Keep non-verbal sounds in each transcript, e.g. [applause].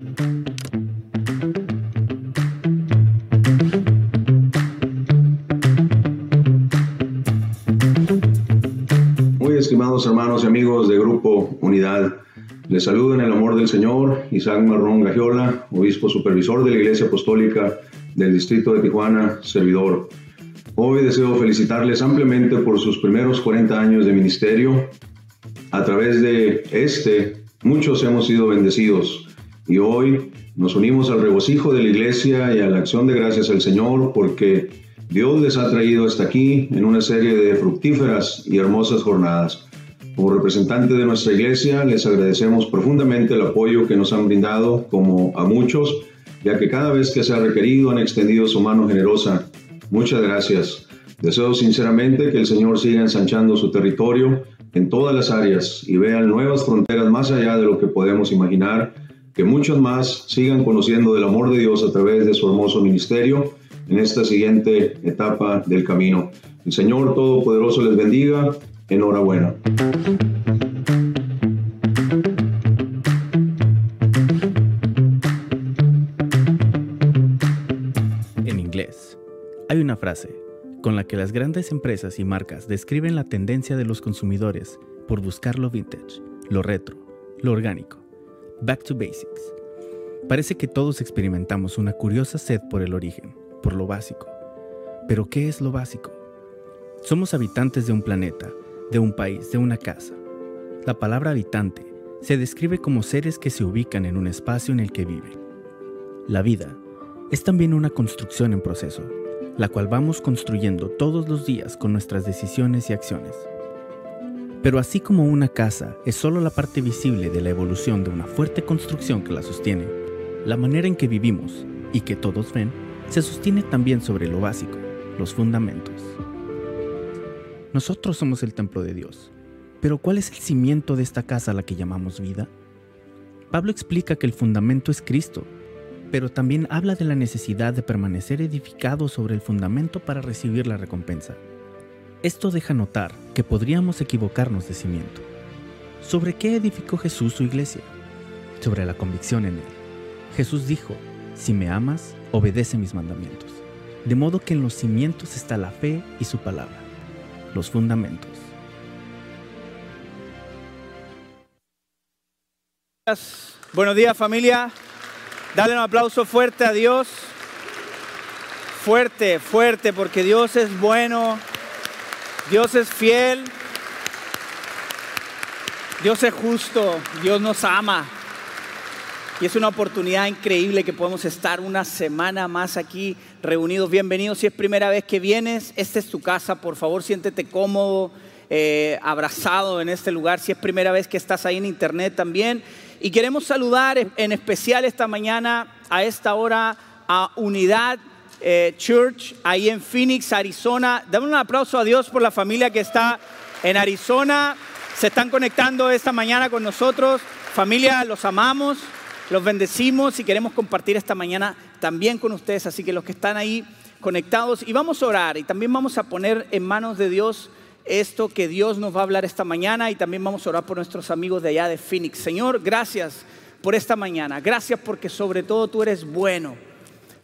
Muy estimados hermanos y amigos de Grupo Unidad, les saludo en el amor del Señor Isaac Marrón Gagiola, obispo supervisor de la Iglesia Apostólica del Distrito de Tijuana, servidor. Hoy deseo felicitarles ampliamente por sus primeros 40 años de ministerio. A través de este, muchos hemos sido bendecidos y hoy nos unimos al regocijo de la Iglesia y a la acción de gracias al Señor porque Dios les ha traído hasta aquí en una serie de fructíferas y hermosas jornadas. Como representante de nuestra iglesia, les agradecemos profundamente el apoyo que nos han brindado, como a muchos, ya que cada vez que se ha requerido han extendido su mano generosa. Muchas gracias. Deseo sinceramente que el Señor siga ensanchando su territorio en todas las áreas y vean nuevas fronteras más allá de lo que podemos imaginar, que muchos más sigan conociendo del amor de Dios a través de su hermoso ministerio en esta siguiente etapa del camino. El Señor Todopoderoso les bendiga. Enhorabuena. En inglés, hay una frase con la que las grandes empresas y marcas describen la tendencia de los consumidores por buscar lo vintage, lo retro, lo orgánico, back to basics. Parece que todos experimentamos una curiosa sed por el origen, por lo básico. Pero ¿qué es lo básico? Somos habitantes de un planeta, de un país, de una casa. La palabra habitante se describe como seres que se ubican en un espacio en el que viven. La vida es también una construcción en proceso, la cual vamos construyendo todos los días con nuestras decisiones y acciones. Pero así como una casa es solo la parte visible de la evolución de una fuerte construcción que la sostiene, la manera en que vivimos y que todos ven se sostiene también sobre lo básico, los fundamentos. Nosotros somos el templo de Dios, pero ¿cuál es el cimiento de esta casa a la que llamamos vida? Pablo explica que el fundamento es Cristo, pero también habla de la necesidad de permanecer edificado sobre el fundamento para recibir la recompensa. Esto deja notar que podríamos equivocarnos de cimiento. ¿Sobre qué edificó Jesús su iglesia? Sobre la convicción en él. Jesús dijo, si me amas, obedece mis mandamientos. De modo que en los cimientos está la fe y su palabra, los fundamentos. Buenos días familia. Dale un aplauso fuerte a Dios. Fuerte, fuerte, porque Dios es bueno. Dios es fiel. Dios es justo. Dios nos ama. Y es una oportunidad increíble que podemos estar una semana más aquí reunidos. Bienvenidos. Si es primera vez que vienes, esta es tu casa. Por favor, siéntete cómodo, eh, abrazado en este lugar. Si es primera vez que estás ahí en internet también. Y queremos saludar en especial esta mañana, a esta hora, a Unidad eh, Church, ahí en Phoenix, Arizona. Dame un aplauso a Dios por la familia que está en Arizona. Se están conectando esta mañana con nosotros. Familia, los amamos, los bendecimos y queremos compartir esta mañana también con ustedes. Así que los que están ahí conectados, y vamos a orar y también vamos a poner en manos de Dios esto que Dios nos va a hablar esta mañana y también vamos a orar por nuestros amigos de allá de Phoenix. Señor, gracias por esta mañana. Gracias porque sobre todo tú eres bueno.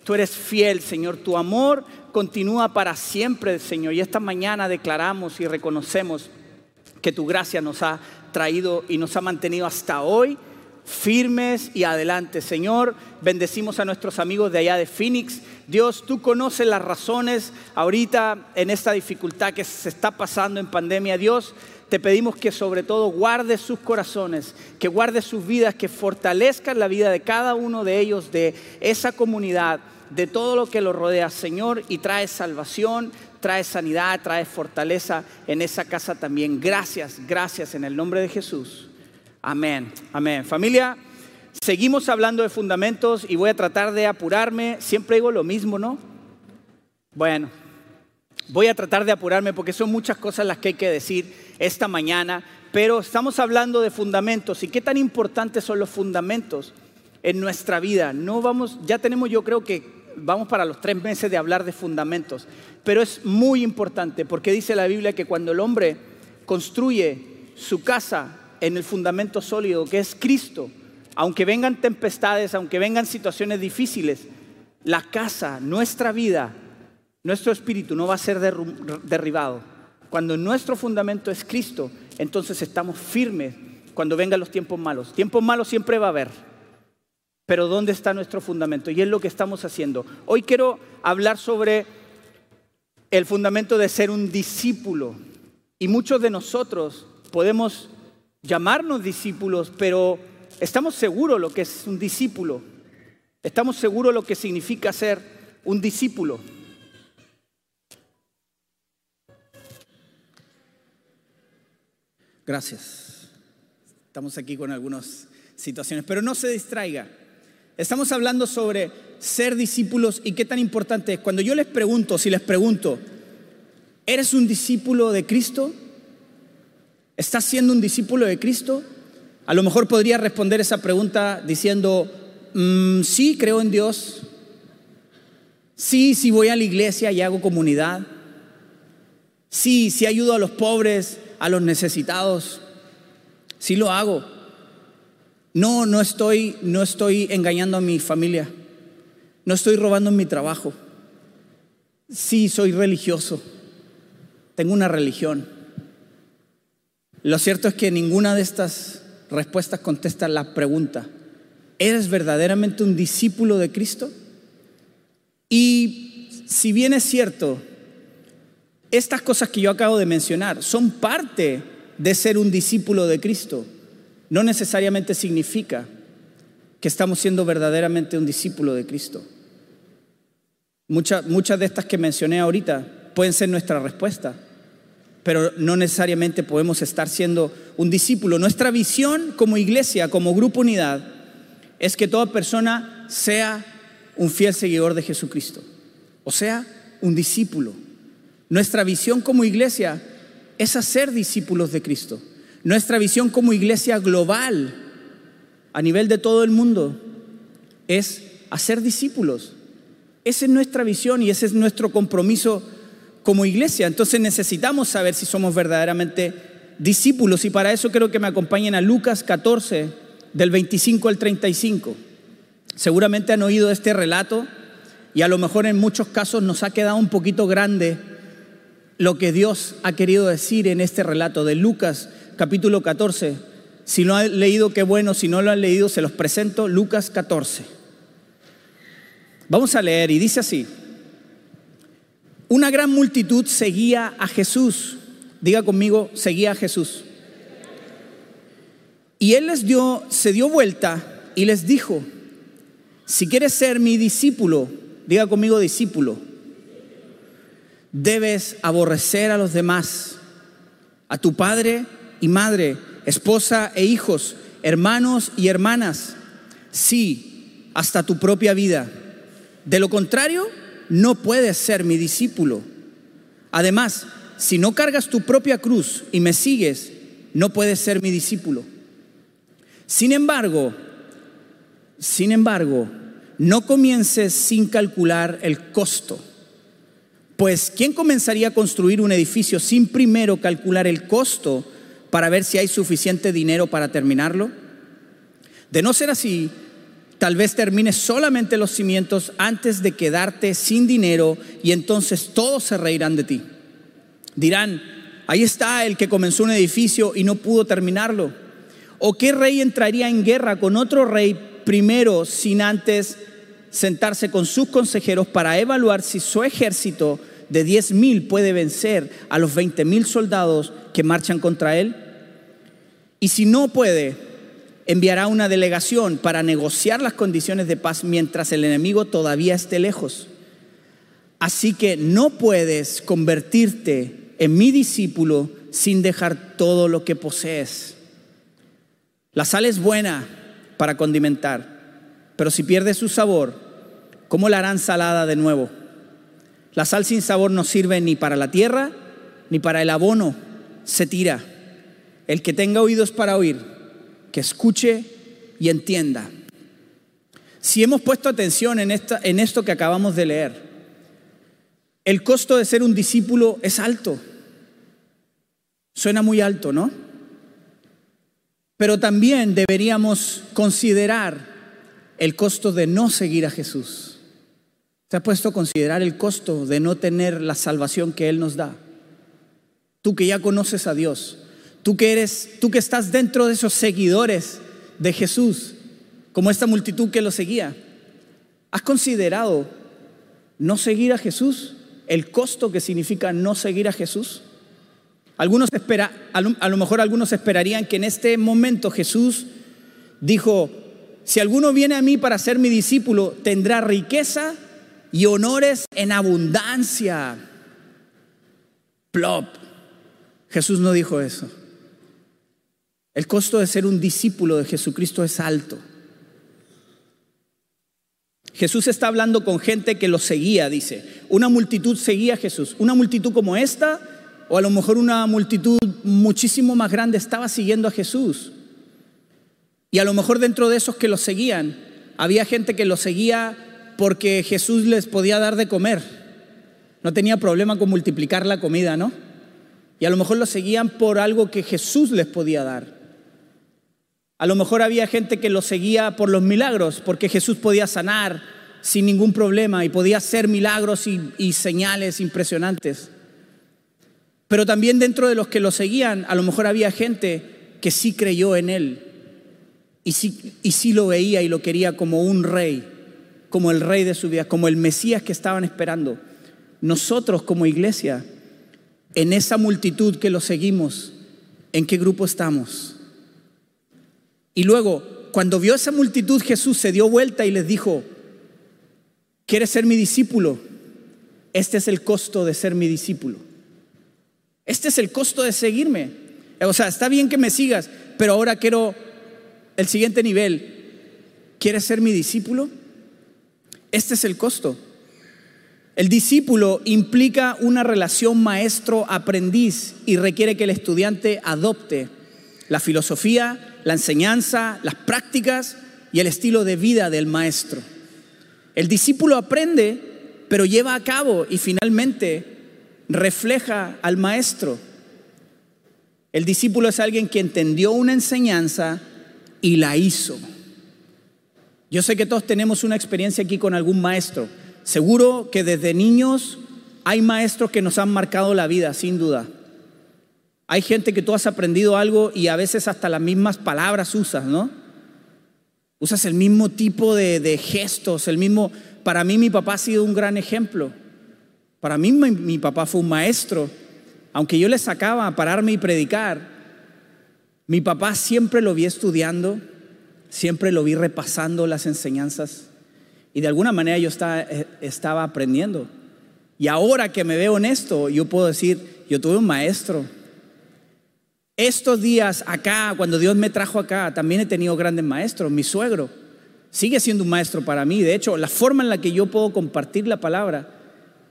Tú eres fiel, Señor. Tu amor continúa para siempre, Señor. Y esta mañana declaramos y reconocemos que tu gracia nos ha traído y nos ha mantenido hasta hoy firmes y adelante. Señor, bendecimos a nuestros amigos de allá de Phoenix. Dios, tú conoces las razones ahorita en esta dificultad que se está pasando en pandemia. Dios, te pedimos que sobre todo guardes sus corazones, que guardes sus vidas, que fortalezcas la vida de cada uno de ellos, de esa comunidad, de todo lo que los rodea, Señor, y trae salvación, trae sanidad, trae fortaleza en esa casa también. Gracias, gracias en el nombre de Jesús. Amén, amén. Familia, seguimos hablando de fundamentos y voy a tratar de apurarme. Siempre digo lo mismo, ¿no? Bueno, voy a tratar de apurarme porque son muchas cosas las que hay que decir esta mañana, pero estamos hablando de fundamentos y qué tan importantes son los fundamentos en nuestra vida. No vamos, ya tenemos yo creo que vamos para los tres meses de hablar de fundamentos, pero es muy importante porque dice la Biblia que cuando el hombre construye su casa en el fundamento sólido que es Cristo, aunque vengan tempestades, aunque vengan situaciones difíciles, la casa, nuestra vida, nuestro espíritu no va a ser derribado. Cuando nuestro fundamento es Cristo, entonces estamos firmes cuando vengan los tiempos malos. Tiempos malos siempre va a haber. Pero ¿dónde está nuestro fundamento? Y es lo que estamos haciendo. Hoy quiero hablar sobre el fundamento de ser un discípulo. Y muchos de nosotros podemos llamarnos discípulos, pero estamos seguros lo que es un discípulo. Estamos seguros lo que significa ser un discípulo. Gracias. Estamos aquí con algunas situaciones, pero no se distraiga. Estamos hablando sobre ser discípulos y qué tan importante es. Cuando yo les pregunto, si les pregunto, ¿eres un discípulo de Cristo? ¿Estás siendo un discípulo de Cristo? A lo mejor podría responder esa pregunta diciendo, mm, sí, creo en Dios. Sí, sí voy a la iglesia y hago comunidad. Sí, sí ayudo a los pobres, a los necesitados. Sí lo hago. No, no estoy, no estoy engañando a mi familia. No estoy robando mi trabajo. Sí, soy religioso. Tengo una religión. Lo cierto es que ninguna de estas respuestas contesta la pregunta. ¿Eres verdaderamente un discípulo de Cristo? Y si bien es cierto, estas cosas que yo acabo de mencionar son parte de ser un discípulo de Cristo no necesariamente significa que estamos siendo verdaderamente un discípulo de Cristo. Muchas, de estas que mencioné ahorita pueden ser nuestra respuesta, pero no necesariamente podemos estar siendo un discípulo. Nuestra visión como iglesia, como grupo unidad, es que toda persona sea un fiel seguidor de Jesucristo, o sea, un discípulo. Nuestra visión como iglesia es hacer discípulos de Cristo. Nuestra visión como iglesia global a nivel de todo el mundo es hacer discípulos. Esa es nuestra visión y ese es nuestro compromiso como iglesia. Entonces necesitamos saber si somos verdaderamente discípulos y para eso quiero que me acompañen a Lucas 14 del 25 al 35. Seguramente han oído este relato y a lo mejor en muchos casos nos ha quedado un poquito grande lo que Dios ha querido decir en este relato de Lucas capítulo 14. Si no han leído, qué bueno. Si no lo han leído, se los presento. Lucas 14. Vamos a leer y dice así. Una gran multitud seguía a Jesús. Diga conmigo, seguía a Jesús. Y él les dio, se dio vuelta y les dijo, si quieres ser mi discípulo, diga conmigo discípulo, debes aborrecer a los demás, a tu padre y madre, esposa e hijos, hermanos y hermanas, sí, hasta tu propia vida. De lo contrario, no puedes ser mi discípulo. Además, si no cargas tu propia cruz y me sigues, no puedes ser mi discípulo. Sin embargo, sin embargo, no comiences sin calcular el costo. Pues, ¿quién comenzaría a construir un edificio sin primero calcular el costo para ver si hay suficiente dinero para terminarlo? De no ser así, tal vez termines solamente los cimientos antes de quedarte sin dinero y entonces todos se reirán de ti. Dirán, ahí está el que comenzó un edificio y no pudo terminarlo. ¿O qué rey entraría en guerra con otro rey primero sin antes sentarse con sus consejeros para evaluar si su ejército de 10 mil puede vencer a los 20 mil soldados que marchan contra él? Y si no puede, enviará una delegación para negociar las condiciones de paz mientras el enemigo todavía esté lejos. Así que no puedes convertirte en mi discípulo sin dejar todo lo que posees. La sal es buena para condimentar, pero si pierde su sabor, ¿cómo la harán salada de nuevo? La sal sin sabor no sirve ni para la tierra ni para el abono, se tira. El que tenga oídos para oír, que escuche y entienda. Si hemos puesto atención en, esta, en esto que acabamos de leer, el costo de ser un discípulo es alto. Suena muy alto, ¿no? Pero también deberíamos considerar el costo de no seguir a Jesús. ¿Te has puesto a considerar el costo de no tener la salvación que Él nos da? Tú que ya conoces a Dios, tú que eres, tú que estás dentro de esos seguidores de Jesús, como esta multitud que lo seguía, ¿has considerado no seguir a Jesús? ¿El costo que significa no seguir a Jesús? Algunos espera, a lo mejor algunos esperarían que en este momento Jesús dijo, si alguno viene a mí para ser mi discípulo, tendrá riqueza y honores en abundancia. Plop. Jesús no dijo eso. El costo de ser un discípulo de Jesucristo es alto. Jesús está hablando con gente que lo seguía, dice. Una multitud seguía a Jesús. Una multitud como esta, o a lo mejor una multitud muchísimo más grande, estaba siguiendo a Jesús. Y a lo mejor dentro de esos que lo seguían, había gente que lo seguía porque Jesús les podía dar de comer. No tenía problema con multiplicar la comida, ¿no? Y a lo mejor lo seguían por algo que Jesús les podía dar. A lo mejor había gente que lo seguía por los milagros, porque Jesús podía sanar sin ningún problema y podía hacer milagros y, y señales impresionantes. Pero también dentro de los que lo seguían, a lo mejor había gente que sí creyó en él y sí, lo veía y lo quería como un rey, como el rey de su vida, como el Mesías que estaban esperando. Nosotros como iglesia, en esa multitud que lo seguimos, ¿en qué grupo estamos? Y luego, cuando vio esa multitud, Jesús se dio vuelta y les dijo, ¿quieres ser mi discípulo? Este es el costo de ser mi discípulo. Este es el costo de seguirme. O sea, está bien que me sigas, pero ahora quiero el siguiente nivel, ¿quieres ser mi discípulo? Este es el costo. El discípulo implica una relación maestro-aprendiz y requiere que el estudiante adopte la filosofía, la enseñanza, las prácticas y el estilo de vida del maestro. El discípulo aprende, pero lleva a cabo y finalmente refleja al maestro. El discípulo es alguien que entendió una enseñanza, y la hizo. Yo sé que todos tenemos una experiencia aquí con algún maestro. Seguro que desde niños hay maestros que nos han marcado la vida, sin duda. Hay gente que tú has aprendido algo y a veces hasta las mismas palabras usas, ¿no? Usas el mismo tipo de, gestos, el mismo... Para mí mi papá ha sido un gran ejemplo. Para mí mi, papá fue un maestro. Aunque yo le sacaba a pararme y predicar, mi papá siempre lo vi estudiando, siempre lo vi repasando las enseñanzas y de alguna manera yo eh, estaba, aprendiendo. Y ahora que me veo en esto, yo puedo decir, yo tuve un maestro. Estos días acá, cuando Dios me trajo acá, también he tenido grandes maestros. Mi suegro sigue siendo un maestro para mí. De hecho, la forma en la que yo puedo compartir la palabra,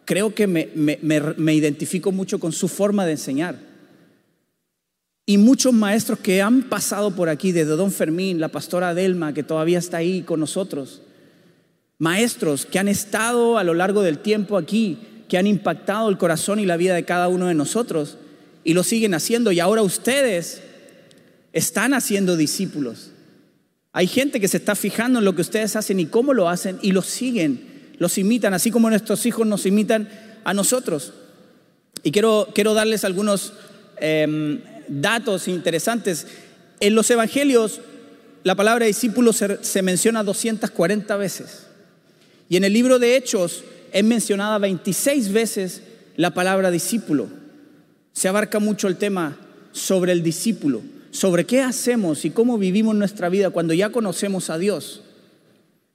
creo que me identifico mucho con su forma de enseñar. Y muchos maestros que han pasado por aquí, desde Don Fermín, la pastora Delma, que todavía está ahí con nosotros. Maestros que han estado a lo largo del tiempo aquí, que han impactado el corazón y la vida de cada uno de nosotros y lo siguen haciendo. Y ahora ustedes están haciendo discípulos. Hay gente que se está fijando en lo que ustedes hacen y cómo lo hacen y los siguen, los imitan, así como nuestros hijos nos imitan a nosotros. Y quiero, quiero darles algunos em, datos interesantes. En los evangelios la palabra discípulo se, menciona 240 veces. Y en el libro de Hechos es mencionada 26 veces la palabra discípulo. Se abarca mucho el tema sobre el discípulo, sobre qué hacemos y cómo vivimos nuestra vida cuando ya conocemos a Dios.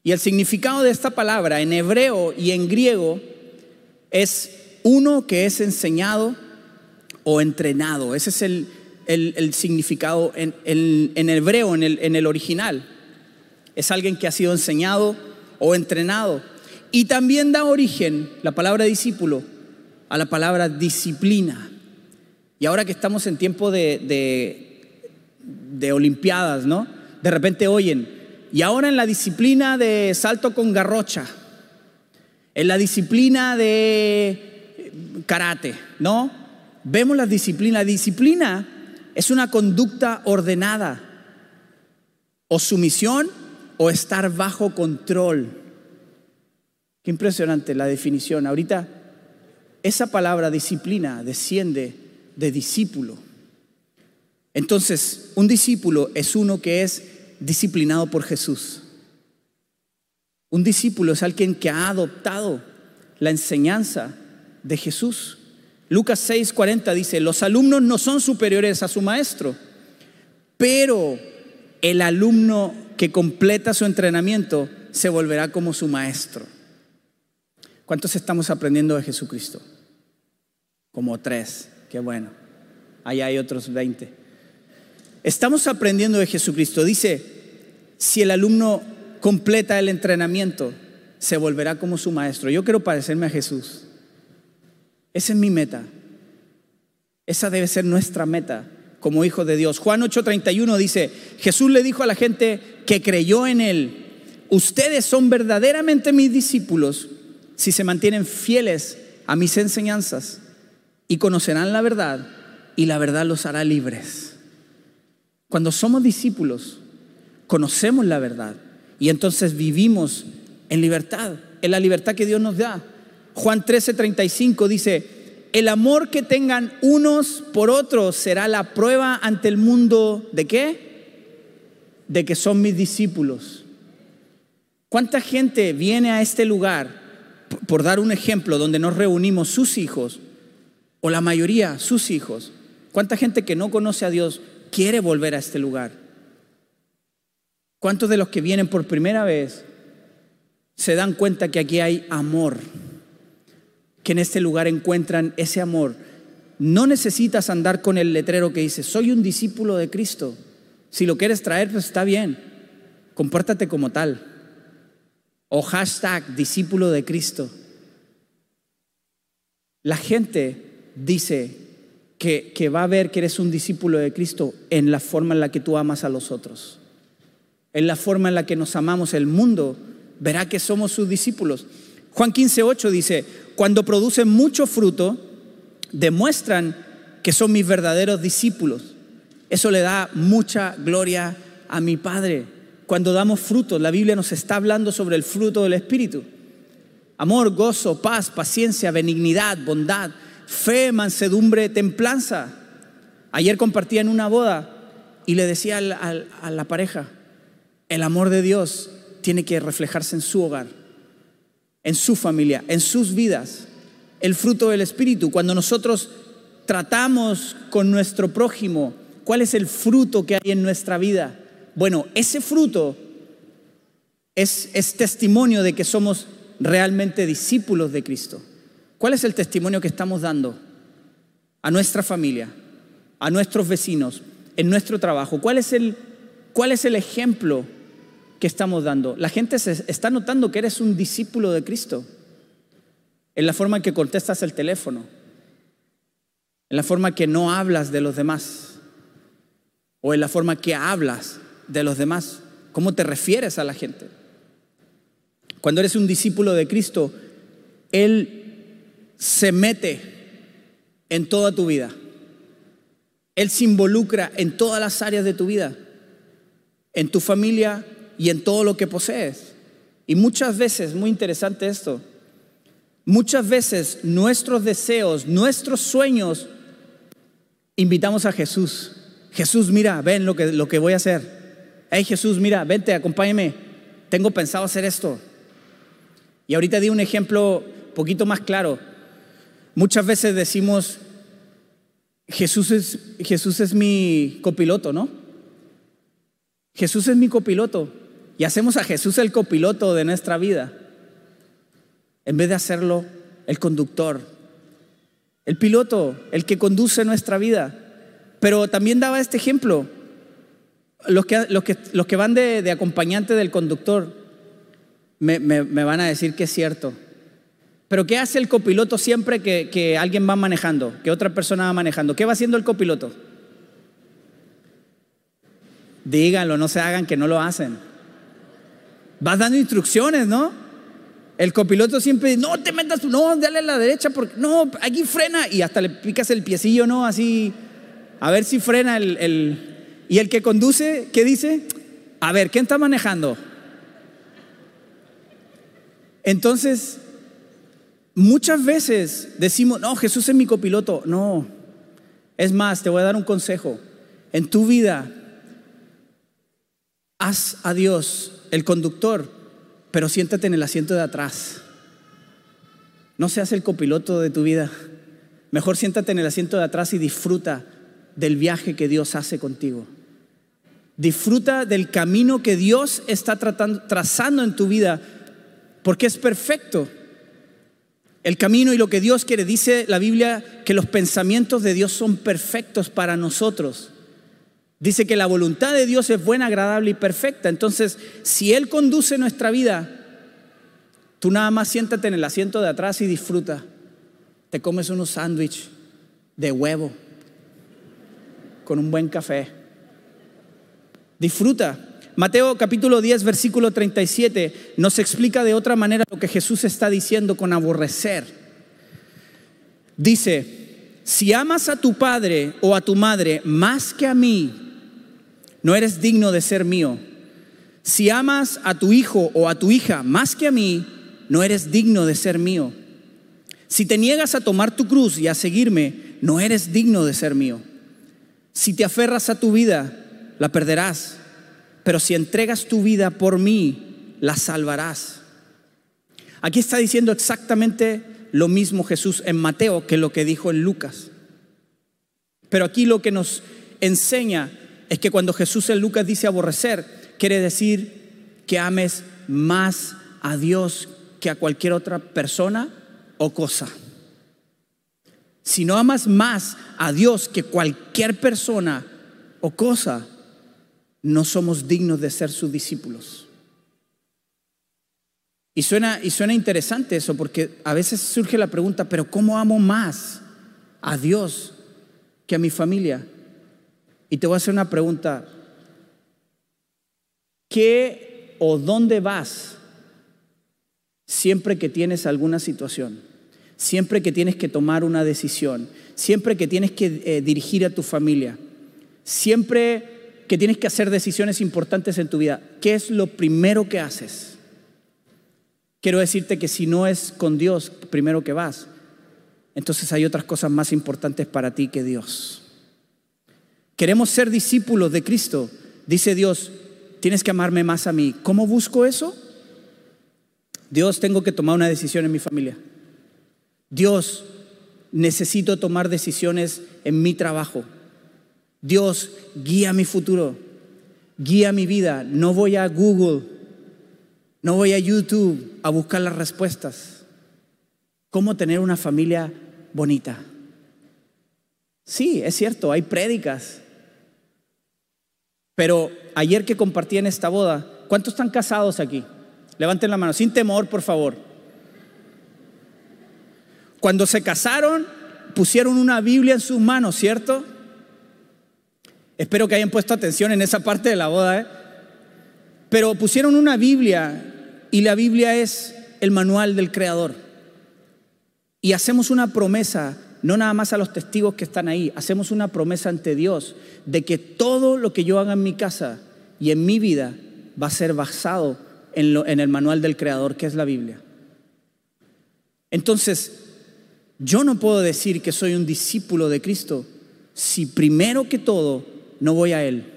Y el significado de esta palabra en hebreo y en griego es uno que es enseñado o entrenado. Ese es el, significado en, en, hebreo, en el, en el original. Es alguien que ha sido enseñado o entrenado. Y también da origen, la palabra discípulo, a la palabra disciplina. Y ahora que estamos en tiempo de, de, Olimpiadas, ¿no? De repente oyen, y ahora en la disciplina de salto con garrocha, en la disciplina de karate, ¿no? Vemos la disciplina. La disciplina es una conducta ordenada, o sumisión o estar bajo control. Qué impresionante la definición. Ahorita esa palabra disciplina desciende de discípulo. Entonces, un discípulo es uno que es disciplinado por Jesús. Un discípulo es alguien que ha adoptado la enseñanza de Jesús. Lucas 6:40 dice, los alumnos no son superiores a su maestro, pero el alumno que completa su entrenamiento se volverá como su maestro. ¿Cuántos estamos aprendiendo de Jesucristo? Como tres, qué bueno. Allá hay otros 20. Estamos aprendiendo de Jesucristo. Dice, si el alumno completa el entrenamiento, se volverá como su maestro. Yo quiero parecerme a Jesús. Esa es mi meta. Esa debe ser nuestra meta como hijo de Dios. Juan 8:31 dice, Jesús le dijo a la gente que creyó en él, ustedes son verdaderamente mis discípulos si se mantienen fieles a mis enseñanzas y conocerán la verdad y la verdad los hará libres. Cuando somos discípulos, conocemos la verdad y entonces vivimos en libertad, en la libertad que Dios nos da. Juan 13:35 dice, el amor que tengan unos por otros será la prueba ante el mundo de qué? De que son mis discípulos. ¿Cuánta gente viene a este lugar, por dar un ejemplo, donde nos reunimos sus hijos, o la mayoría sus hijos? ¿Cuánta gente que no conoce a Dios quiere volver a este lugar? ¿Cuántos de los que vienen por primera vez se dan cuenta que aquí hay amor? Que en este lugar encuentran ese amor. No necesitas andar con el letrero que dice, soy un discípulo de Cristo. Si lo quieres traer, pues está bien. Compórtate como tal. O hashtag discípulo de Cristo. La gente dice que, que, va a ver que eres un discípulo de Cristo en la forma en la que tú amas a los otros en la forma en la que nos amamos el mundo, verá que somos sus discípulos. Juan 15, 8 dice, cuando producen mucho fruto, demuestran que son mis verdaderos discípulos. Eso le da mucha gloria a mi Padre. Cuando damos frutos, la Biblia nos está hablando sobre el fruto del Espíritu. Amor, gozo, paz, paciencia, benignidad, bondad, fe, mansedumbre, templanza. Ayer compartía en una boda y le decía a la pareja, el amor de Dios tiene que reflejarse en su hogar, en su familia, en sus vidas. El fruto del Espíritu, cuando nosotros tratamos con nuestro prójimo, ¿cuál es el fruto que hay en nuestra vida? Bueno, ese fruto es, es testimonio de que somos realmente discípulos de Cristo. ¿Cuál es el testimonio que estamos dando a nuestra familia, a nuestros vecinos, en nuestro trabajo? ¿Cuál es el, cuál es el ejemplo que estamos dando. La gente se está notando que eres un discípulo de Cristo en la forma en que contestas el teléfono, en la forma que no hablas de los demás o en la forma que hablas de los demás, cómo te refieres a la gente. Cuando eres un discípulo de Cristo, Él se mete en toda tu vida. Él se involucra en todas las áreas de tu vida, en tu familia, y en todo lo que posees. Y muchas veces, muy interesante esto, muchas veces nuestros deseos, nuestros sueños, invitamos a Jesús. Jesús, mira, ven lo que, lo que voy a hacer. Hey Jesús, mira, vente, acompáñame. Tengo pensado hacer esto. Y ahorita di un ejemplo poquito más claro. Muchas veces decimos, Jesús es, Jesús es mi copiloto, ¿no? Jesús es mi copiloto y hacemos a Jesús el copiloto de nuestra vida, en vez de hacerlo el conductor, el piloto, el que conduce nuestra vida. Pero también daba este ejemplo. Los que, los que, los que van de, acompañante del conductor me, van a decir que es cierto. Pero ¿qué hace el copiloto siempre que, alguien va manejando, que otra persona va manejando? ¿Qué va haciendo el copiloto? Díganlo, no se hagan que no lo hacen. Vas dando instrucciones, ¿no? El copiloto siempre dice, no te metas, no, dale a la derecha, porque no, aquí frena. Y hasta le picas el piecillo, ¿no? Así, a ver si frena el, el... Y el que conduce, ¿qué dice? A ver, ¿quién está manejando? Entonces, muchas veces decimos, no, Jesús es mi copiloto. No, es más, te voy a dar un consejo. En tu vida, haz a Dios el conductor, pero siéntate en el asiento de atrás. No seas el copiloto de tu vida. Mejor siéntate en el asiento de atrás y disfruta del viaje que Dios hace contigo. Disfruta del camino que Dios está trazando en tu vida, porque es perfecto. El camino y lo que Dios quiere, dice la Biblia que los pensamientos de Dios son perfectos para nosotros. Dice que la voluntad de Dios es buena, agradable y perfecta. Entonces, si Él conduce nuestra vida, tú nada más siéntate en el asiento de atrás y disfruta. Te comes unos sándwiches de huevo con un buen café. Disfruta. Mateo capítulo 10, versículo 37 nos explica de otra manera lo que Jesús está diciendo con aborrecer. Dice, si amas a tu padre o a tu madre más que a mí, no eres digno de ser mío. Si amas a tu hijo o a tu hija más que a mí, no eres digno de ser mío. Si te niegas a tomar tu cruz y a seguirme, no eres digno de ser mío. Si te aferras a tu vida, la perderás. Pero si entregas tu vida por mí, la salvarás. Aquí está diciendo exactamente lo mismo Jesús en Mateo que lo que dijo en Lucas. Pero aquí lo que nos enseña es que cuando Jesús en Lucas dice aborrecer, quiere decir que ames más a Dios que a cualquier otra persona o cosa. Si no amas más a Dios que cualquier persona o cosa, no somos dignos de ser sus discípulos. Y suena, y suena interesante eso, porque a veces surge la pregunta, pero ¿cómo amo más a Dios que a mi familia? Y te voy a hacer una pregunta. ¿Qué o dónde vas siempre que tienes alguna situación? Siempre que tienes que tomar una decisión, siempre que tienes que eh, dirigir a tu familia, siempre que tienes que hacer decisiones importantes en tu vida, ¿qué es lo primero que haces? Quiero decirte que si no es con Dios primero que vas, entonces hay otras cosas más importantes para ti que Dios. Queremos ser discípulos de Cristo. Dice Dios, tienes que amarme más a mí. ¿Cómo busco eso? Dios, tengo que tomar una decisión en mi familia. Dios, necesito tomar decisiones en mi trabajo. Dios, guía mi futuro, guía mi vida. No voy a Google, no voy a YouTube a buscar las respuestas. ¿Cómo tener una familia bonita? Sí, es cierto, hay prédicas, pero ayer que compartí en esta boda, ¿cuántos están casados aquí? Levanten la mano, sin temor, por favor. Cuando se casaron, pusieron una Biblia en sus manos, ¿cierto? Espero que hayan puesto atención en esa parte de la boda, ¿eh? Pero pusieron una Biblia y la Biblia es el manual del Creador. Y hacemos una promesa no nada más a los testigos que están ahí, hacemos una promesa ante Dios de que todo lo que yo haga en mi casa y en mi vida va a ser basado en, en el manual del Creador, que es la Biblia. Entonces, yo no puedo decir que soy un discípulo de Cristo si primero que todo no voy a Él.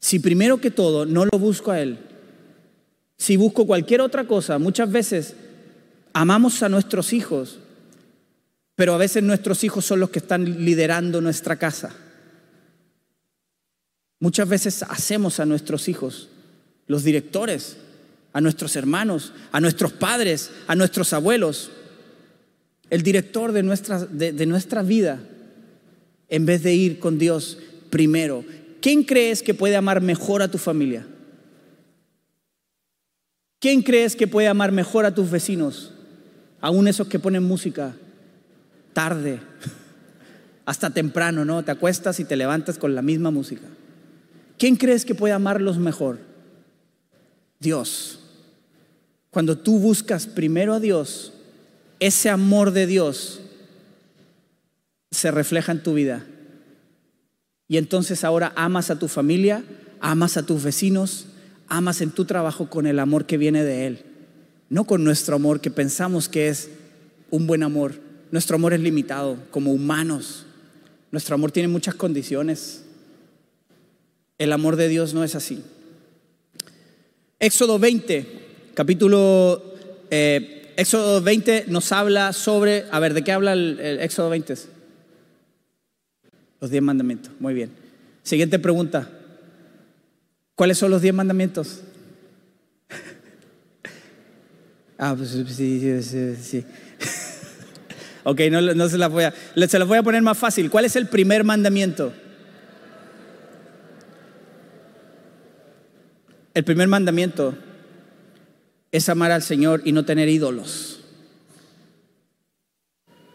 Si primero que todo no lo busco a Él. Si busco cualquier otra cosa, muchas veces amamos a nuestros hijos pero a veces nuestros hijos son los que están liderando nuestra casa. Muchas veces hacemos a nuestros hijos los directores, a nuestros hermanos, a nuestros padres, a nuestros abuelos, el director de nuestra, de, nuestra vida, en vez de ir con Dios primero. ¿Quién crees que puede amar mejor a tu familia? ¿Quién crees que puede amar mejor a tus vecinos? Aún esos que ponen música tarde, [laughs] hasta temprano, ¿no? Te acuestas y te levantas con la misma música. ¿Quién crees que puede amarlos mejor? Dios. Cuando tú buscas primero a Dios, ese amor de Dios se refleja en tu vida. Y entonces ahora amas a tu familia, amas a tus vecinos, amas en tu trabajo con el amor que viene de Él, no con nuestro amor que pensamos que es un buen amor. Nuestro amor es limitado como humanos. Nuestro amor tiene muchas condiciones. El amor de Dios no es así. Éxodo 20, capítulo eh, Éxodo 20 nos habla sobre, a ver, ¿de qué habla el, el Éxodo 20? Los diez mandamientos, muy bien. Siguiente pregunta. ¿Cuáles son los diez mandamientos? [laughs] ah, pues sí, sí, sí. [laughs] ok, no, no, se las voy a... Se las voy a poner más fácil. ¿Cuál es el primer mandamiento? El primer mandamiento es amar al Señor y no tener ídolos.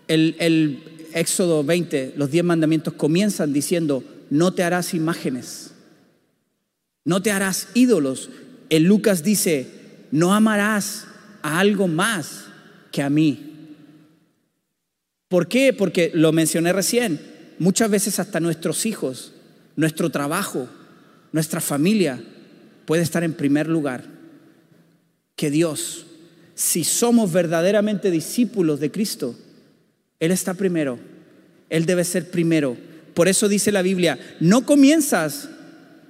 El, el Éxodo 20, los diez mandamientos comienzan diciendo, no te harás imágenes, no te harás ídolos. En Lucas dice, no amarás a algo más que a mí. ¿Por qué? Porque lo mencioné recién, muchas veces hasta nuestros hijos, nuestro trabajo, nuestra familia puede estar en primer lugar que Dios. Si somos verdaderamente discípulos de Cristo, Él está primero, Él debe ser primero. Por eso dice la Biblia, no comienzas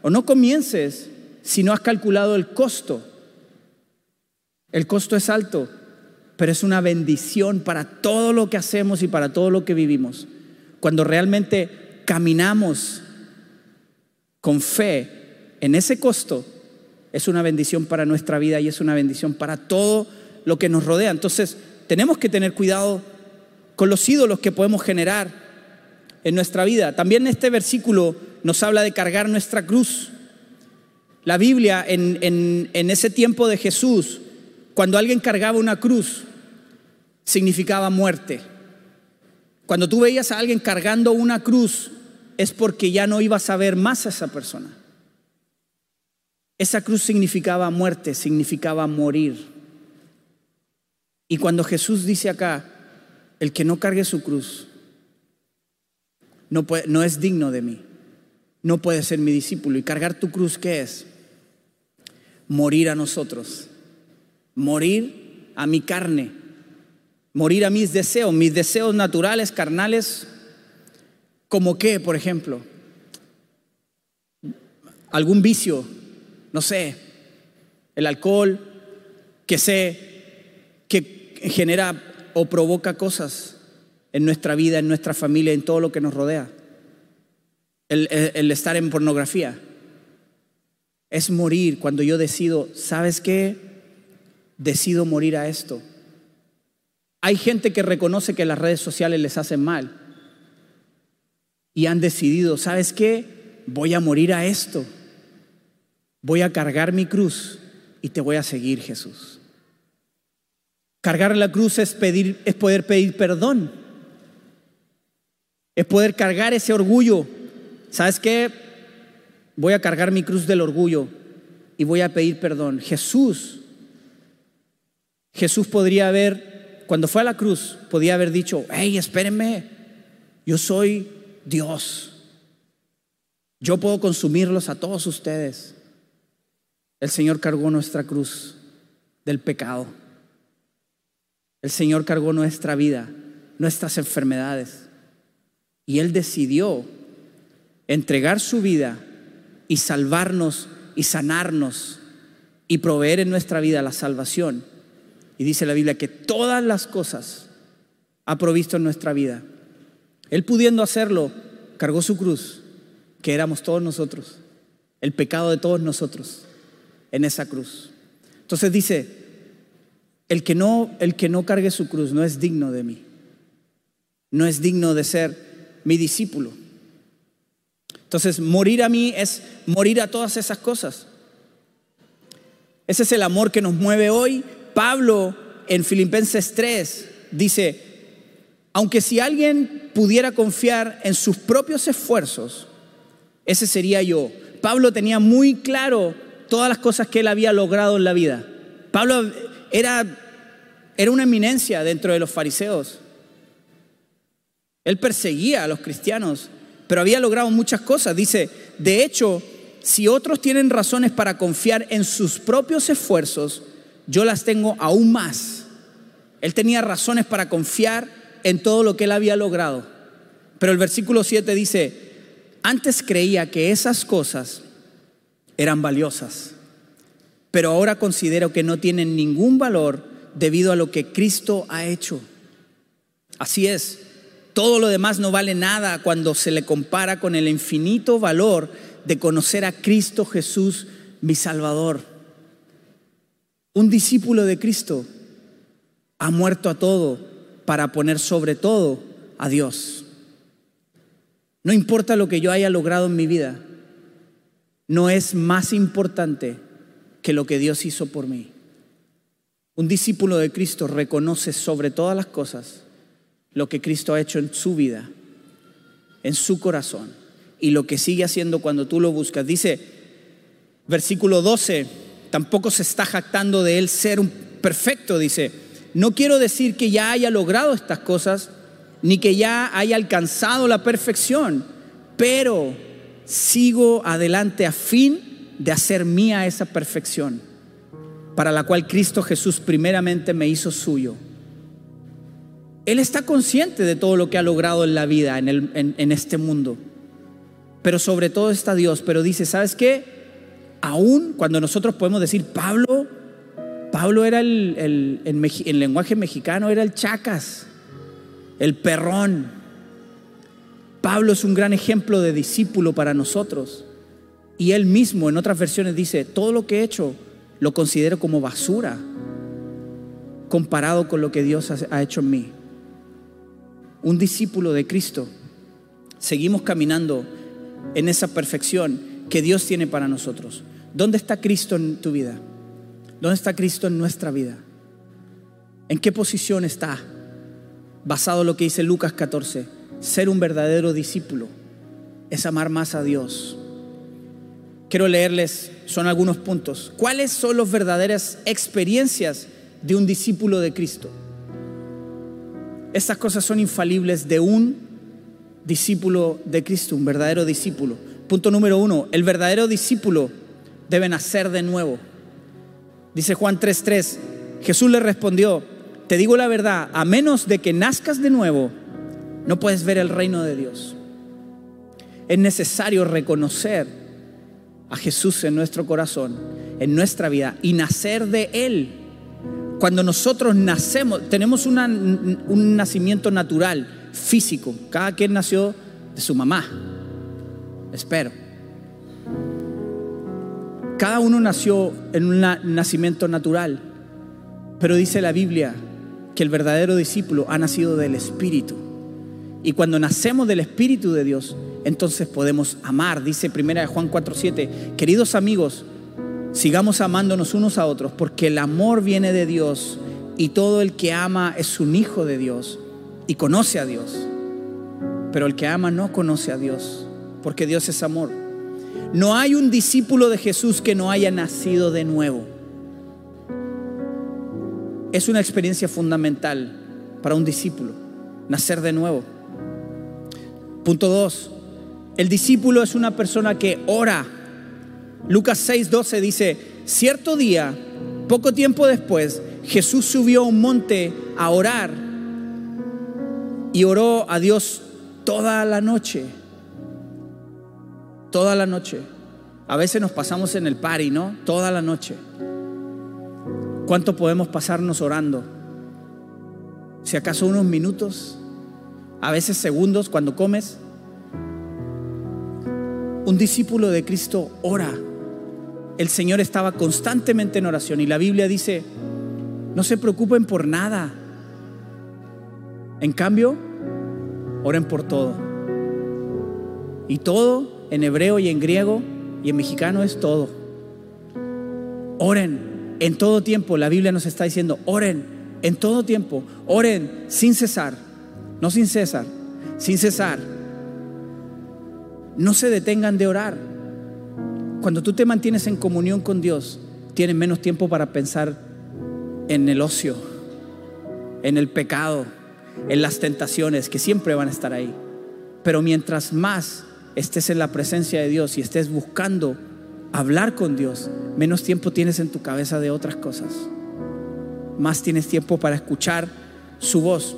o no comiences si no has calculado el costo. El costo es alto, pero es una bendición para todo lo que hacemos y para todo lo que vivimos. Cuando realmente caminamos con fe en ese costo, es una bendición para nuestra vida y es una bendición para todo lo que nos rodea. Entonces, tenemos que tener cuidado con los ídolos que podemos generar en nuestra vida. También este versículo nos habla de cargar nuestra cruz. La Biblia en, en ese tiempo de Jesús, cuando alguien cargaba una cruz, significaba muerte. Cuando tú veías a alguien cargando una cruz, es porque ya no ibas a ver más a esa persona. Esa cruz significaba muerte, significaba morir. Y cuando Jesús dice acá, el que no cargue su cruz, no, es digno de mí, no puede ser mi discípulo. ¿Y cargar tu cruz qué es? Morir a nosotros, morir a mi carne, morir a mis deseos, mis deseos naturales, carnales, como qué, por ejemplo, algún vicio no sé, el alcohol, que sé que genera o provoca cosas en nuestra vida, en nuestra familia, en todo lo que nos rodea. El, estar en pornografía. Es morir cuando yo decido, ¿sabes qué? Decido morir a esto. Hay gente que reconoce que las redes sociales les hacen mal y han decidido, ¿sabes qué? Voy a morir a esto voy a cargar mi cruz y te voy a seguir, Jesús. Cargar la cruz es, pedir, es poder pedir perdón. Es poder cargar ese orgullo. ¿Sabes qué? Voy a cargar mi cruz del orgullo y voy a pedir perdón. Jesús, Jesús podría haber, cuando fue a la cruz, podía haber dicho, hey, espérenme, yo soy Dios. Yo puedo consumirlos a todos ustedes. El Señor cargó nuestra cruz del pecado. El Señor cargó nuestra vida, nuestras enfermedades. Y Él decidió entregar su vida y salvarnos y sanarnos y proveer en nuestra vida la salvación. Y dice la Biblia que todas las cosas ha provisto en nuestra vida. Él pudiendo hacerlo, cargó su cruz, que éramos todos nosotros, el pecado de todos nosotros en esa cruz. Entonces dice, el que no, el que no cargue su cruz no es digno de mí. No es digno de ser mi discípulo. Entonces, morir a mí es morir a todas esas cosas. Ese es el amor que nos mueve hoy. Pablo en Filipenses 3 dice, aunque si alguien pudiera confiar en sus propios esfuerzos, ese sería yo. Pablo tenía muy claro todas las cosas que él había logrado en la vida. Pablo era, era una eminencia dentro de los fariseos. Él perseguía a los cristianos, pero había logrado muchas cosas. Dice, de hecho, si otros tienen razones para confiar en sus propios esfuerzos, yo las tengo aún más. Él tenía razones para confiar en todo lo que él había logrado. Pero el versículo 7 dice, antes creía que esas cosas eran valiosas, pero ahora considero que no tienen ningún valor debido a lo que Cristo ha hecho. Así es, todo lo demás no vale nada cuando se le compara con el infinito valor de conocer a Cristo Jesús, mi Salvador. Un discípulo de Cristo ha muerto a todo para poner sobre todo a Dios. No importa lo que yo haya logrado en mi vida, no es más importante que lo que Dios hizo por mí. Un discípulo de Cristo reconoce sobre todas las cosas lo que Cristo ha hecho en su vida, en su corazón, y lo que sigue haciendo cuando tú lo buscas. Dice, versículo 12, tampoco se está jactando de él ser un perfecto, dice, no quiero decir que ya haya logrado estas cosas, ni que ya haya alcanzado la perfección, pero sigo adelante a fin de hacer mía esa perfección, para la cual Cristo Jesús primeramente me hizo suyo él está consciente de todo lo que ha logrado en la vida, en, este mundo. Pero sobre todo está Dios. Pero dice, ¿sabes qué? Aún cuando nosotros podemos decir, Pablo, Pablo era el, el lenguaje mexicano, era el chacas, el perrón. Pablo es un gran ejemplo de discípulo para nosotros. Y él mismo en otras versiones dice, todo lo que he hecho lo considero como basura comparado con lo que Dios ha hecho en mí un discípulo de Cristo, seguimos caminando en esa perfección que Dios tiene para nosotros. ¿Dónde está Cristo en tu vida? ¿Dónde está Cristo en nuestra vida? ¿En qué posición está? Basado en lo que dice Lucas 14, ser un verdadero discípulo es amar más a Dios. Quiero leerles, son algunos puntos. ¿Cuáles son las verdaderas experiencias de un discípulo de Cristo? Estas cosas son infalibles de un discípulo de Cristo, un verdadero discípulo. Punto número uno, el verdadero discípulo debe nacer de nuevo. Dice Juan 3:3, Jesús le respondió, te digo la verdad, a menos de que nazcas de nuevo, no puedes ver el reino de Dios. Es necesario reconocer a Jesús en nuestro corazón, en nuestra vida, y nacer de Él cuando nosotros nacemos, tenemos un nacimiento natural, físico. Cada quien nació de su mamá, espero. Cada uno nació en un nacimiento natural, pero dice la Biblia que el verdadero discípulo ha nacido del Espíritu. Y cuando nacemos del Espíritu de Dios, entonces podemos amar. Dice 1 Juan 4:7, queridos amigos, Sigamos amándonos unos a otros porque el amor viene de Dios y todo el que ama es un hijo de Dios y conoce a Dios. Pero el que ama no conoce a Dios porque Dios es amor. No hay un discípulo de Jesús que no haya nacido de nuevo. Es una experiencia fundamental para un discípulo, nacer de nuevo. Punto dos, el discípulo es una persona que ora Lucas 6:12 dice, cierto día, poco tiempo después, Jesús subió a un monte a orar y oró a Dios toda la noche. Toda la noche. A veces nos pasamos en el party, ¿no? Toda la noche. ¿Cuánto podemos pasarnos orando? Si acaso unos minutos, a veces segundos cuando comes. Un discípulo de Cristo ora el Señor estaba constantemente en oración y la Biblia dice, no se preocupen por nada. En cambio, oren por todo. Y todo en hebreo y en griego y en mexicano es todo. Oren en todo tiempo. La Biblia nos está diciendo, oren en todo tiempo. Oren sin cesar. No sin cesar, sin cesar. No se detengan de orar. Cuando tú te mantienes en comunión con Dios, tienes menos tiempo para pensar en el ocio, en el pecado, en las tentaciones que siempre van a estar ahí. Pero mientras más estés en la presencia de Dios y estés buscando hablar con Dios, menos tiempo tienes en tu cabeza de otras cosas. Más tienes tiempo para escuchar su voz.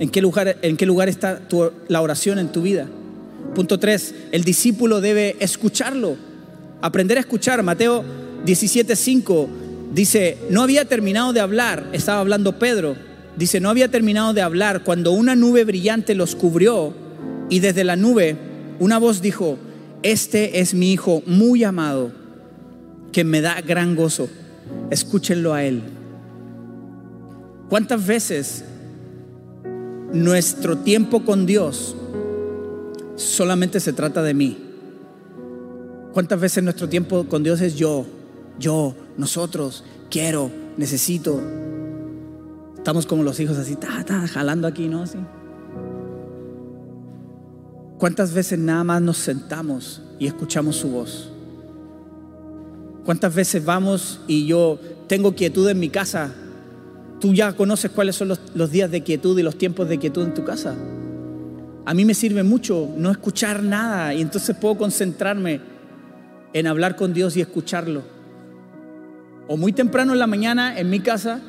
¿En qué lugar, en qué lugar está la oración en tu vida? Punto 3. El discípulo debe escucharlo. Aprender a escuchar. Mateo 17:5 dice, no había terminado de hablar, estaba hablando Pedro. Dice, no había terminado de hablar cuando una nube brillante los cubrió y desde la nube una voz dijo, este es mi hijo muy amado, que me da gran gozo. Escúchenlo a él. ¿Cuántas veces nuestro tiempo con Dios solamente se trata de mí? ¿Cuántas veces nuestro tiempo con Dios es yo, yo, nosotros, quiero, necesito? Estamos como los hijos así, ta, ta, jalando aquí, ¿no? ¿Cuántas veces nada más nos sentamos y escuchamos su voz? ¿Cuántas veces vamos y yo tengo quietud en mi casa? Tú ya conoces cuáles son los, días de quietud y los tiempos de quietud en tu casa. A mí me sirve mucho no escuchar nada y entonces puedo concentrarme en hablar con Dios y escucharlo. O muy temprano en la mañana en mi casa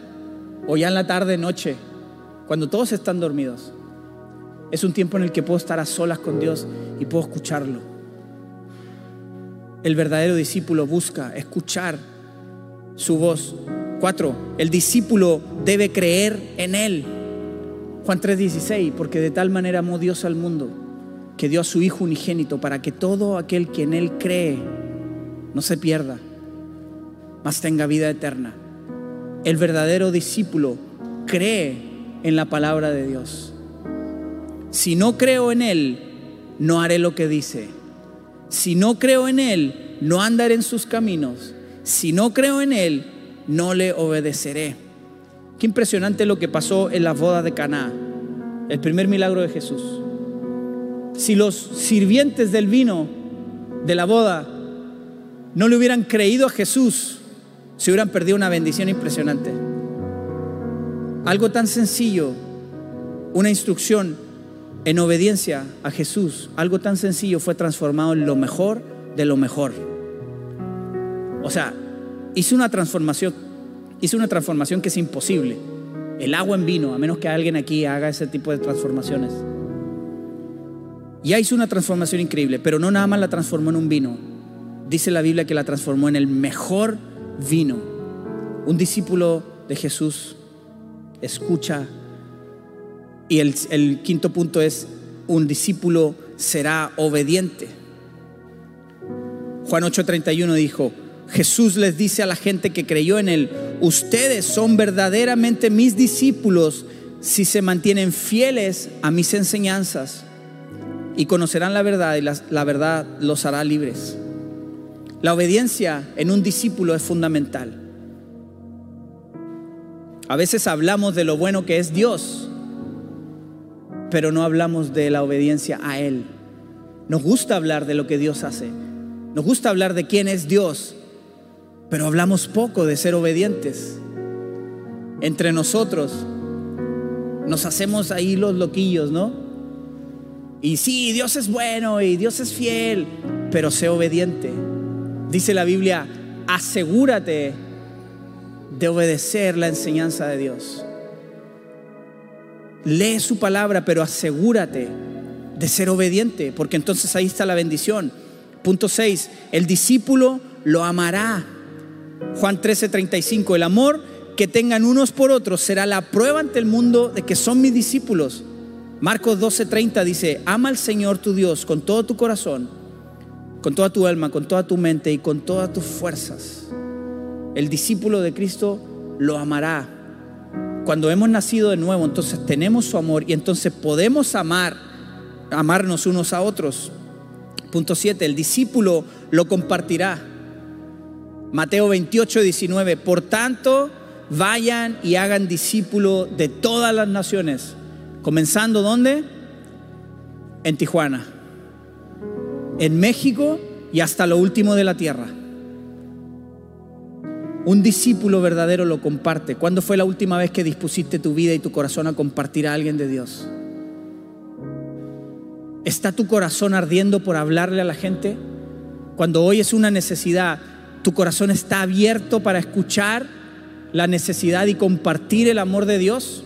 o ya en la tarde, noche, cuando todos están dormidos. Es un tiempo en el que puedo estar a solas con Dios y puedo escucharlo. El verdadero discípulo busca escuchar su voz. Cuatro, el discípulo debe creer en Él. Juan 3:16, porque de tal manera amó Dios al mundo que dio a su Hijo unigénito para que todo aquel que en Él cree no se pierda, mas tenga vida eterna. El verdadero discípulo cree en la palabra de Dios. Si no creo en Él, no haré lo que dice. Si no creo en Él, no andaré en sus caminos. Si no creo en Él, no le obedeceré. Qué impresionante lo que pasó en las bodas de Caná, el primer milagro de Jesús. Si los sirvientes del vino de la boda no le hubieran creído a Jesús, se hubieran perdido una bendición impresionante. Algo tan sencillo, una instrucción en obediencia a Jesús, algo tan sencillo fue transformado en lo mejor de lo mejor. O sea, hizo una transformación, hizo una transformación que es imposible. El agua en vino, a menos que alguien aquí haga ese tipo de transformaciones. Ya hizo una transformación increíble, pero no nada más la transformó en un vino. Dice la Biblia que la transformó en el mejor vino. Un discípulo de Jesús escucha y el, quinto punto es, un discípulo será obediente. Juan 8:31 dijo, Jesús les dice a la gente que creyó en él, ustedes son verdaderamente mis discípulos si se mantienen fieles a mis enseñanzas y conocerán la verdad y la, la verdad los hará libres. La obediencia en un discípulo es fundamental. A veces hablamos de lo bueno que es Dios, pero no hablamos de la obediencia a Él. Nos gusta hablar de lo que Dios hace. Nos gusta hablar de quién es Dios, pero hablamos poco de ser obedientes. Entre nosotros nos hacemos ahí los loquillos, ¿no? Y sí, Dios es bueno y Dios es fiel, pero sé obediente. Dice la Biblia, asegúrate de obedecer la enseñanza de Dios. Lee su palabra, pero asegúrate de ser obediente, porque entonces ahí está la bendición. Punto 6, el discípulo lo amará. Juan 13:35, el amor que tengan unos por otros será la prueba ante el mundo de que son mis discípulos. Marcos 12:30 dice, ama al Señor tu Dios con todo tu corazón, con toda tu alma, con toda tu mente y con todas tus fuerzas. El discípulo de Cristo lo amará cuando hemos nacido de nuevo, entonces tenemos su amor y entonces podemos amar, amarnos unos a otros. Punto 7, el discípulo lo compartirá. Mateo 28, 19, por tanto, vayan y hagan discípulo de todas las naciones, comenzando ¿dónde? En Tijuana, en México y hasta lo último de la tierra. Un discípulo verdadero lo comparte. ¿Cuándo fue la última vez que dispusiste tu vida y tu corazón a compartir a alguien de Dios? ¿Está tu corazón ardiendo por hablarle a la gente? Cuando hoy es una necesidad, tu corazón está abierto para escuchar la necesidad y compartir el amor de Dios.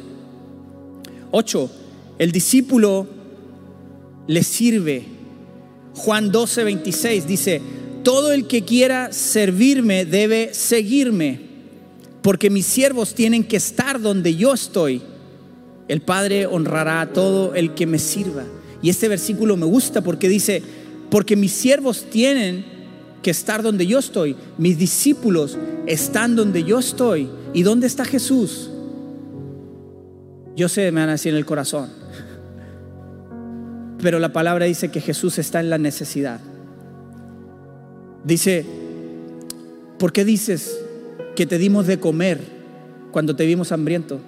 8. El discípulo le sirve. Juan 12, 26 dice, todo el que quiera servirme debe seguirme, porque mis siervos tienen que estar donde yo estoy. El Padre honrará a todo el que me sirva. Y este versículo me gusta porque dice, porque mis siervos tienen que estar donde yo estoy, mis discípulos están donde yo estoy. ¿Y dónde está Jesús? Yo sé, me van a decir en el corazón. Pero la palabra dice que Jesús está en la necesidad. Dice, ¿por qué dices que te dimos de comer cuando te vimos hambriento?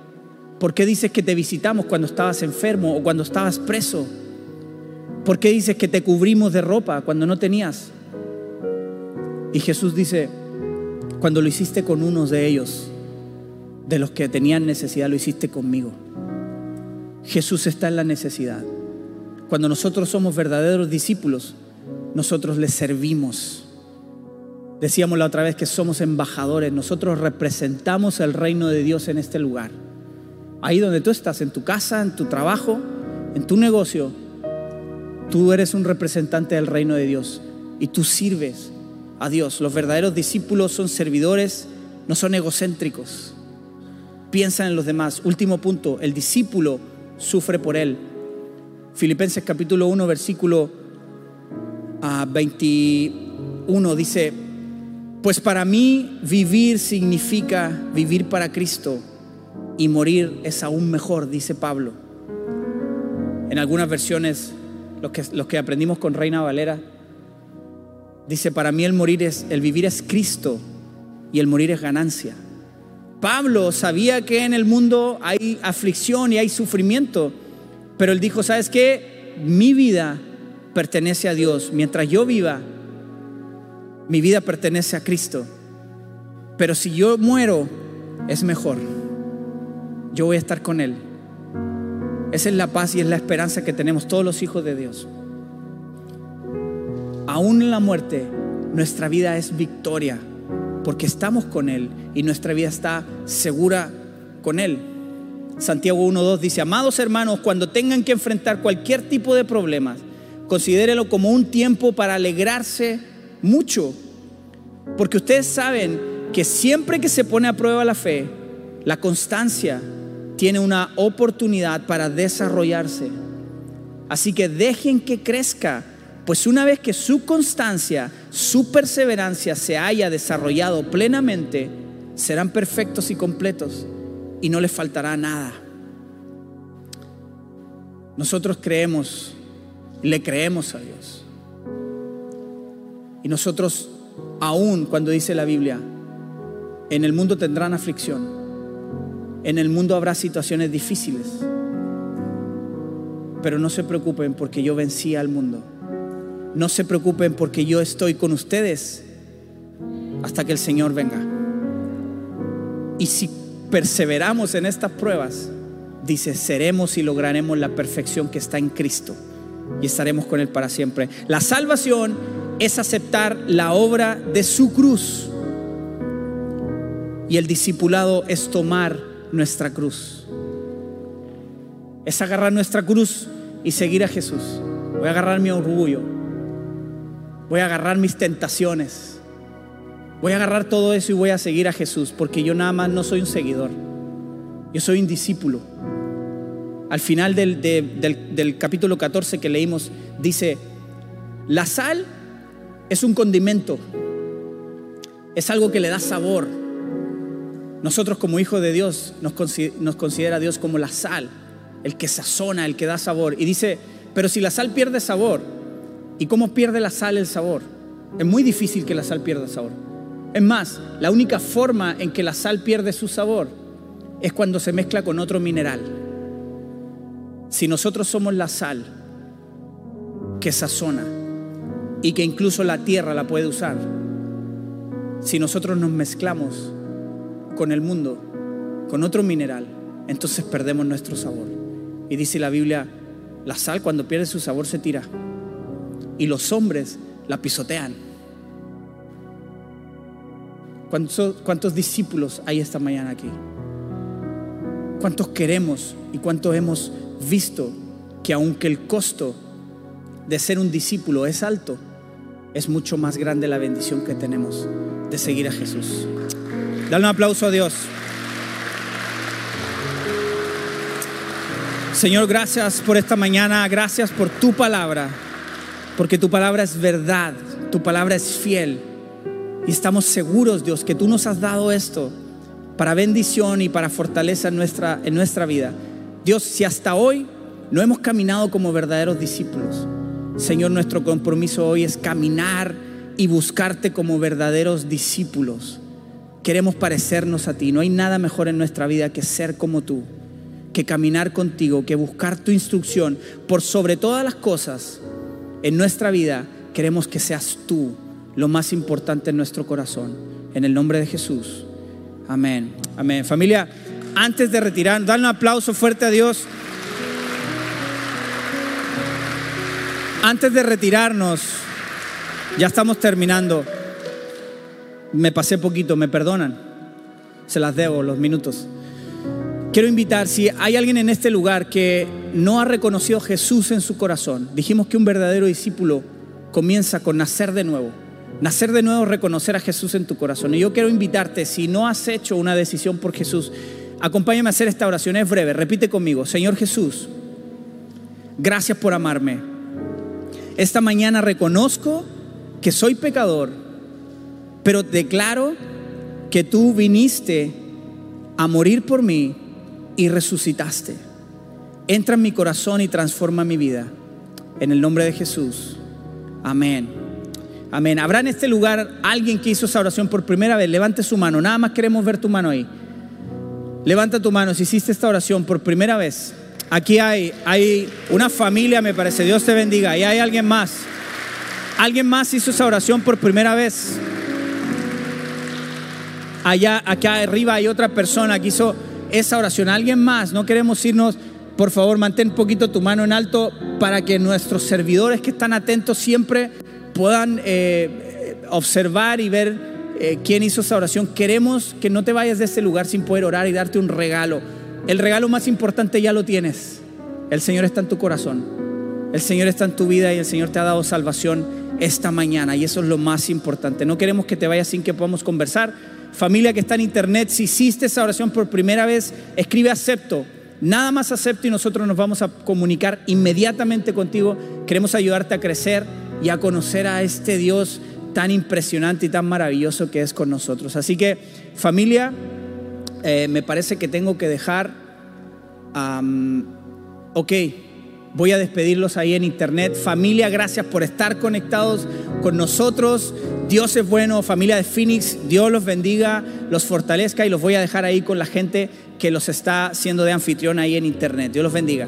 ¿Por qué dices que te visitamos cuando estabas enfermo o cuando estabas preso? ¿Por qué dices que te cubrimos de ropa cuando no tenías? Y Jesús dice, cuando lo hiciste con unos de ellos, de los que tenían necesidad, lo hiciste conmigo. Jesús está en la necesidad. Cuando nosotros somos verdaderos discípulos, nosotros les servimos. Decíamos la otra vez que somos embajadores, nosotros representamos el reino de Dios en este lugar. Ahí donde tú estás, en tu casa, en tu trabajo, en tu negocio, tú eres un representante del reino de Dios y tú sirves a Dios. Los verdaderos discípulos son servidores, no son egocéntricos. Piensan en los demás. Último punto, el discípulo sufre por él. Filipenses capítulo 1, versículo 21 ah, dice, pues para mí vivir significa vivir para Cristo y morir es aún mejor, dice Pablo. En algunas versiones, lo que, que aprendimos con Reina Valera, dice, para mí el morir es, el vivir es Cristo y el morir es ganancia. Pablo sabía que en el mundo hay aflicción y hay sufrimiento, pero él dijo, ¿sabes qué? Mi vida pertenece a Dios. Mientras yo viva, mi vida pertenece a Cristo. Pero si yo muero, es mejor. Yo voy a estar con Él. Esa es la paz y es la esperanza que tenemos todos los hijos de Dios. Aún en la muerte, nuestra vida es victoria, porque estamos con Él y nuestra vida está segura con Él. Santiago 1.2 dice, amados hermanos, cuando tengan que enfrentar cualquier tipo de problemas, considérelo como un tiempo para alegrarse mucho, porque ustedes saben que siempre que se pone a prueba la fe, la constancia tiene una oportunidad para desarrollarse. Así que dejen que crezca, pues una vez que su constancia, su perseverancia se haya desarrollado plenamente, serán perfectos y completos y no les faltará nada. Nosotros creemos, le creemos a Dios. Y nosotros, aún cuando dice la Biblia, en el mundo tendrán aflicción, en el mundo habrá situaciones difíciles, pero no se preocupen porque yo vencí al mundo. No se preocupen porque yo estoy con ustedes hasta que el Señor venga. Y si perseveramos en estas pruebas, dice, seremos y lograremos la perfección que está en Cristo y estaremos con Él para siempre. La salvación es aceptar la obra de su cruz. Y el discipulado es tomar nuestra cruz. Es agarrar nuestra cruz y seguir a Jesús. Voy a agarrar mi orgullo. Voy a agarrar mis tentaciones. Voy a agarrar todo eso y voy a seguir a Jesús, porque yo nada más no soy un seguidor. Yo soy un discípulo. Al final del, del capítulo 14 que leímos, dice, la sal es un condimento, es algo que le da sabor. Nosotros como hijos de Dios nos, considera Dios como la sal, el que sazona, el que da sabor. Y dice, pero si la sal pierde sabor, ¿y cómo pierde la sal el sabor? Es muy difícil que la sal pierda sabor. Es más, la única forma en que la sal pierde su sabor es cuando se mezcla con otro mineral. Si nosotros somos la sal que sazona, y que incluso la tierra la puede usar. Si nosotros nos mezclamos con el mundo, con otro mineral, entonces perdemos nuestro sabor. Y dice la Biblia, la sal cuando pierde su sabor se tira. Y los hombres la pisotean. ¿Cuántos, ¿Cuántos discípulos hay esta mañana aquí? ¿Cuántos queremos y cuántos hemos visto que aunque el costo de ser un discípulo es alto, es mucho más grande la bendición que tenemos de seguir a Jesús? Dale un aplauso a Dios. Señor, gracias por esta mañana, gracias por tu palabra, porque tu palabra es verdad, tu palabra es fiel. Y estamos seguros, Dios, que tú nos has dado esto para bendición y para fortaleza en nuestra, en nuestra vida. Dios, si hasta hoy no hemos caminado como verdaderos discípulos, Señor, nuestro compromiso hoy es caminar y buscarte como verdaderos discípulos. Queremos parecernos a ti. No hay nada mejor en nuestra vida que ser como tú, que caminar contigo, que buscar tu instrucción. Por sobre todas las cosas en nuestra vida, queremos que seas tú lo más importante en nuestro corazón. En el nombre de Jesús. Amén. Amén. Familia, antes de retirar, dale un aplauso fuerte a Dios. Antes de retirarnos, ya estamos terminando. Me pasé poquito, me perdonan. Se las debo los minutos. Quiero invitar, si hay alguien en este lugar que no ha reconocido a Jesús en su corazón, dijimos que un verdadero discípulo comienza con nacer de nuevo. Nacer de nuevo, reconocer a Jesús en tu corazón. Y yo quiero invitarte, si no has hecho una decisión por Jesús, acompáñame a hacer esta oración. Es breve, repite conmigo. Señor Jesús, gracias por amarme. Esta mañana reconozco que soy pecador, pero declaro que tú viniste a morir por mí y resucitaste. Entra en mi corazón y transforma mi vida. En el nombre de Jesús. Amén. Amén. ¿Habrá en este lugar alguien que hizo esa oración por primera vez? Levante su mano. Nada más queremos ver tu mano ahí. Levanta tu mano si hiciste esta oración por primera vez. Aquí hay, hay una familia, me parece. Dios te bendiga. Y hay alguien más. ¿Alguien más hizo esa oración por primera vez? Allá, acá arriba hay otra persona que hizo esa oración. ¿Alguien más? No queremos irnos. Por favor, mantén un poquito tu mano en alto para que nuestros servidores que están atentos siempre puedan eh, observar y ver eh, quién hizo esa oración. Queremos que no te vayas de este lugar sin poder orar y darte un regalo. El regalo más importante ya lo tienes. El Señor está en tu corazón. El Señor está en tu vida y el Señor te ha dado salvación esta mañana y eso es lo más importante. No queremos que te vayas sin que podamos conversar. Familia que está en internet, si hiciste esa oración por primera vez, escribe acepto. Nada más acepto y nosotros nos vamos a comunicar inmediatamente contigo. Queremos ayudarte a crecer y a conocer a este Dios tan impresionante y tan maravilloso que es con nosotros. Así que familia, eh, me parece que tengo que dejar, ok, voy a despedirlos ahí en internet. Familia, gracias por estar conectados con nosotros. Dios es bueno, familia de Phoenix, Dios los bendiga, los fortalezca y los voy a dejar ahí con la gente que los está haciendo de anfitrión ahí en internet. Dios los bendiga.